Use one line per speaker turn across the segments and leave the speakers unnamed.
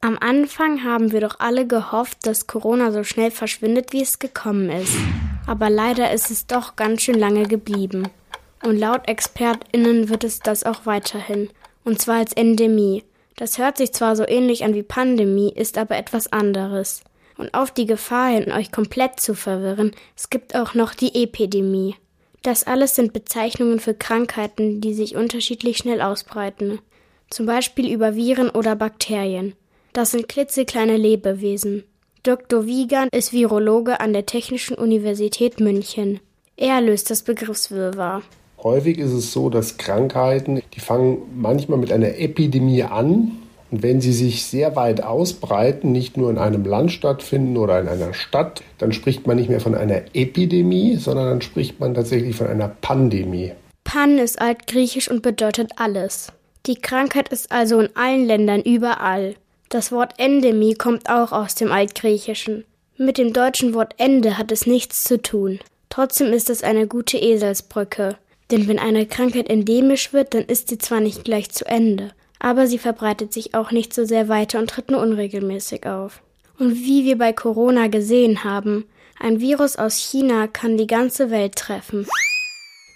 Am Anfang haben wir doch alle gehofft, dass Corona so schnell verschwindet, wie es gekommen ist. Aber leider ist es doch ganz schön lange geblieben. Und laut ExpertInnen wird es das auch weiterhin. Und zwar als Endemie. Das hört sich zwar so ähnlich an wie Pandemie, ist aber etwas anderes. Und auf die Gefahr hin, euch komplett zu verwirren, es gibt auch noch die Epidemie. Das alles sind Bezeichnungen für Krankheiten, die sich unterschiedlich schnell ausbreiten. Zum Beispiel über Viren oder Bakterien. Das sind klitzekleine Lebewesen. Dr. Wiegand ist Virologe an der Technischen Universität München. Er löst das Begriffswirrwarr.
Häufig ist es so, dass Krankheiten, die fangen manchmal mit einer Epidemie an. Und wenn sie sich sehr weit ausbreiten, nicht nur in einem Land stattfinden oder in einer Stadt, dann spricht man nicht mehr von einer Epidemie, sondern dann spricht man tatsächlich von einer Pandemie.
Pan ist altgriechisch und bedeutet alles. Die Krankheit ist also in allen Ländern überall. Das Wort Endemie kommt auch aus dem Altgriechischen. Mit dem deutschen Wort Ende hat es nichts zu tun. Trotzdem ist es eine gute Eselsbrücke. Denn wenn eine Krankheit endemisch wird, dann ist sie zwar nicht gleich zu Ende, aber sie verbreitet sich auch nicht so sehr weiter und tritt nur unregelmäßig auf. Und wie wir bei Corona gesehen haben, ein Virus aus China kann die ganze Welt treffen.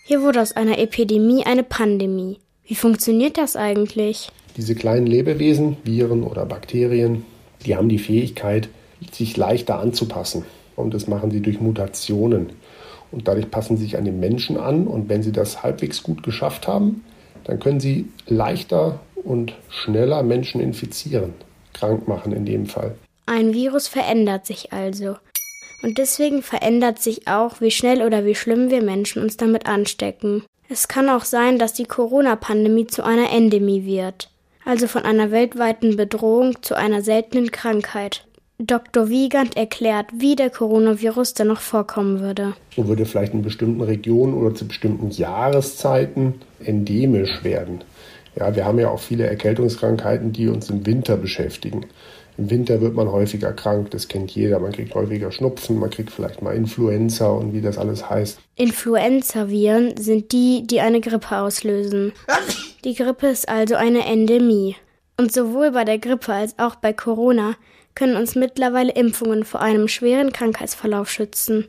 Hier wurde aus einer Epidemie eine Pandemie. Wie funktioniert das eigentlich?
Diese kleinen Lebewesen, Viren oder Bakterien, die haben die Fähigkeit, sich leichter anzupassen. Und das machen sie durch Mutationen. Und dadurch passen sie sich an den Menschen an. Und wenn sie das halbwegs gut geschafft haben, dann können sie leichter und schneller Menschen infizieren, krank machen in dem Fall.
Ein Virus verändert sich also. Und deswegen verändert sich auch, wie schnell oder wie schlimm wir Menschen uns damit anstecken. Es kann auch sein, dass die Corona-Pandemie zu einer Endemie wird also von einer weltweiten Bedrohung zu einer seltenen Krankheit. Dr. Wiegand erklärt, wie der Coronavirus dann noch vorkommen würde.
So würde vielleicht in bestimmten Regionen oder zu bestimmten Jahreszeiten endemisch werden. Ja, wir haben ja auch viele Erkältungskrankheiten, die uns im Winter beschäftigen. Im Winter wird man häufiger krank, das kennt jeder. Man kriegt häufiger Schnupfen, man kriegt vielleicht mal Influenza und wie das alles heißt.
Influenza-Viren sind die, die eine Grippe auslösen. Die Grippe ist also eine Endemie. Und sowohl bei der Grippe als auch bei Corona können uns mittlerweile Impfungen vor einem schweren Krankheitsverlauf schützen.